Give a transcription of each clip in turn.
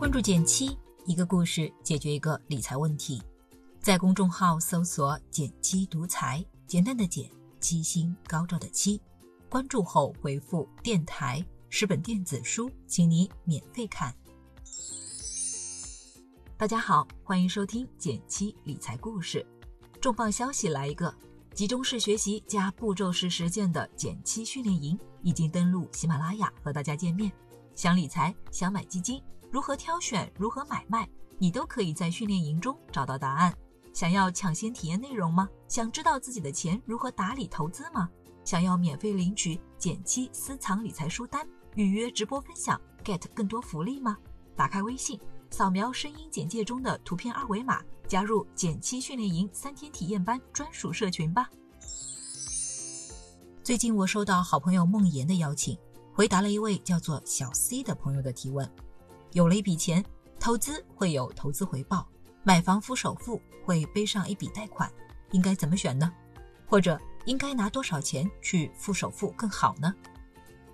关注减七，一个故事解决一个理财问题。在公众号搜索“减七独裁，简单的减，七星高照的七。关注后回复“电台”十本电子书，请你免费看。大家好，欢迎收听减七理财故事。重磅消息来一个！集中式学习加步骤式实践的减七训练营已经登陆喜马拉雅，和大家见面。想理财，想买基金，如何挑选，如何买卖，你都可以在训练营中找到答案。想要抢先体验内容吗？想知道自己的钱如何打理投资吗？想要免费领取减七私藏理财书单，预约直播分享，get 更多福利吗？打开微信，扫描声音简介中的图片二维码。加入减七训练营三天体验班专属社群吧。最近我收到好朋友梦妍的邀请，回答了一位叫做小 C 的朋友的提问：有了一笔钱，投资会有投资回报，买房付首付会背上一笔贷款，应该怎么选呢？或者应该拿多少钱去付首付更好呢？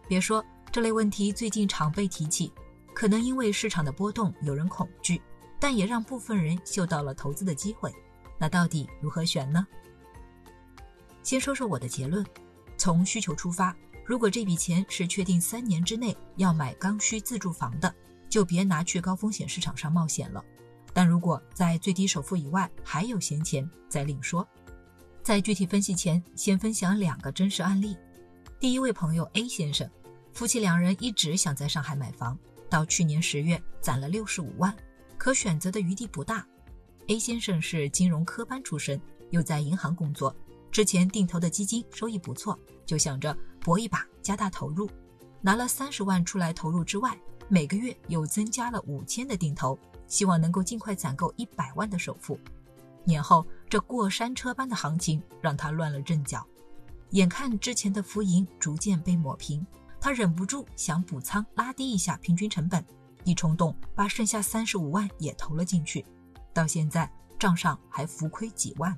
别说这类问题最近常被提起，可能因为市场的波动，有人恐惧。但也让部分人嗅到了投资的机会，那到底如何选呢？先说说我的结论：从需求出发，如果这笔钱是确定三年之内要买刚需自住房的，就别拿去高风险市场上冒险了。但如果在最低首付以外还有闲钱，再另说。在具体分析前，先分享两个真实案例。第一位朋友 A 先生，夫妻两人一直想在上海买房，到去年十月攒了六十五万。可选择的余地不大。A 先生是金融科班出身，又在银行工作，之前定投的基金收益不错，就想着搏一把，加大投入，拿了三十万出来投入之外，每个月又增加了五千的定投，希望能够尽快攒够一百万的首付。年后这过山车般的行情让他乱了阵脚，眼看之前的浮盈逐渐被抹平，他忍不住想补仓，拉低一下平均成本。一冲动，把剩下三十五万也投了进去，到现在账上还浮亏几万。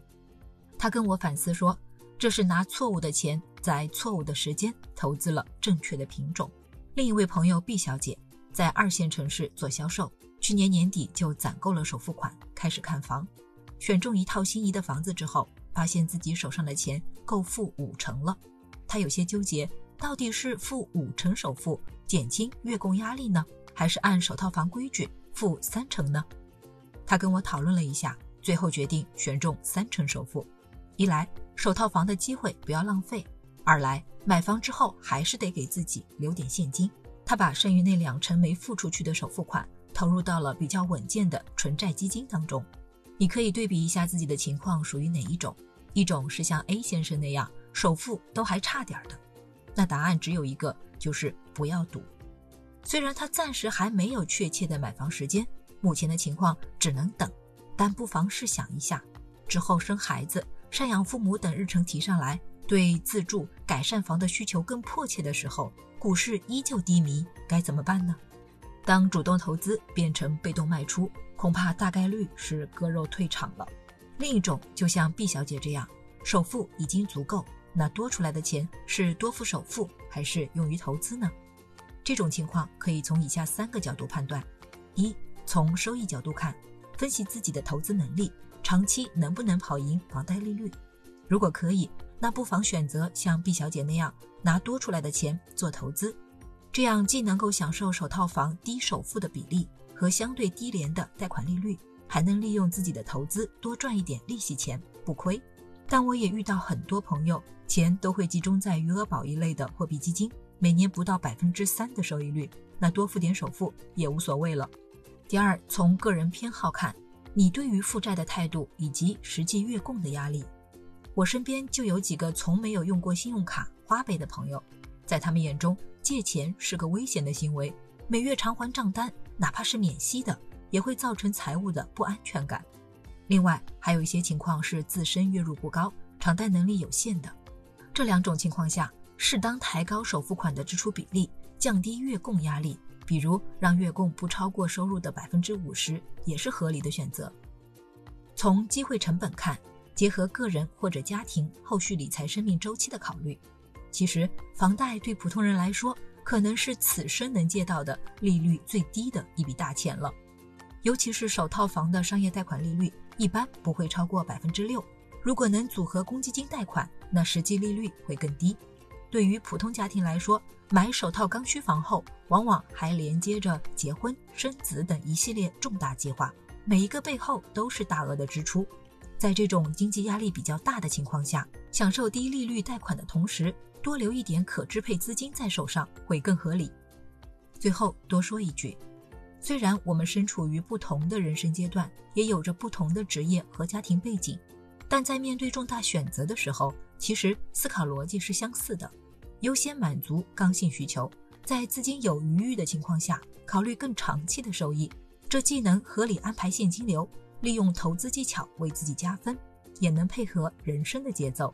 他跟我反思说，这是拿错误的钱，在错误的时间投资了正确的品种。另一位朋友毕小姐在二线城市做销售，去年年底就攒够了首付款，开始看房，选中一套心仪的房子之后，发现自己手上的钱够付五成了。他有些纠结，到底是付五成首付减轻月供压力呢？还是按首套房规矩付三成呢？他跟我讨论了一下，最后决定选中三成首付。一来首套房的机会不要浪费，二来买房之后还是得给自己留点现金。他把剩余那两成没付出去的首付款投入到了比较稳健的纯债基金当中。你可以对比一下自己的情况属于哪一种？一种是像 A 先生那样首付都还差点的，那答案只有一个，就是不要赌。虽然他暂时还没有确切的买房时间，目前的情况只能等，但不妨试想一下，之后生孩子、赡养父母等日程提上来，对自住改善房的需求更迫切的时候，股市依旧低迷，该怎么办呢？当主动投资变成被动卖出，恐怕大概率是割肉退场了。另一种就像毕小姐这样，首付已经足够，那多出来的钱是多付首付，还是用于投资呢？这种情况可以从以下三个角度判断：一、从收益角度看，分析自己的投资能力，长期能不能跑赢房贷利率。如果可以，那不妨选择像毕小姐那样拿多出来的钱做投资，这样既能够享受首套房低首付的比例和相对低廉的贷款利率，还能利用自己的投资多赚一点利息钱，不亏。但我也遇到很多朋友，钱都会集中在余额宝一类的货币基金。每年不到百分之三的收益率，那多付点首付也无所谓了。第二，从个人偏好看，你对于负债的态度以及实际月供的压力。我身边就有几个从没有用过信用卡花呗的朋友，在他们眼中，借钱是个危险的行为，每月偿还账单，哪怕是免息的，也会造成财务的不安全感。另外，还有一些情况是自身月入不高，偿贷能力有限的。这两种情况下。适当抬高首付款的支出比例，降低月供压力，比如让月供不超过收入的百分之五十，也是合理的选择。从机会成本看，结合个人或者家庭后续理财生命周期的考虑，其实房贷对普通人来说可能是此生能借到的利率最低的一笔大钱了。尤其是首套房的商业贷款利率一般不会超过百分之六，如果能组合公积金贷款，那实际利率会更低。对于普通家庭来说，买首套刚需房后，往往还连接着结婚、生子等一系列重大计划，每一个背后都是大额的支出。在这种经济压力比较大的情况下，享受低利率贷款的同时，多留一点可支配资金在手上会更合理。最后多说一句，虽然我们身处于不同的人生阶段，也有着不同的职业和家庭背景，但在面对重大选择的时候，其实思考逻辑是相似的。优先满足刚性需求，在资金有余裕的情况下，考虑更长期的收益。这既能合理安排现金流，利用投资技巧为自己加分，也能配合人生的节奏。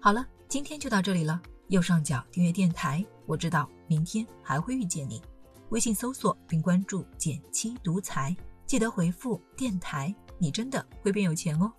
好了，今天就到这里了。右上角订阅电台，我知道明天还会遇见你。微信搜索并关注“减七独裁，记得回复“电台”，你真的会变有钱哦。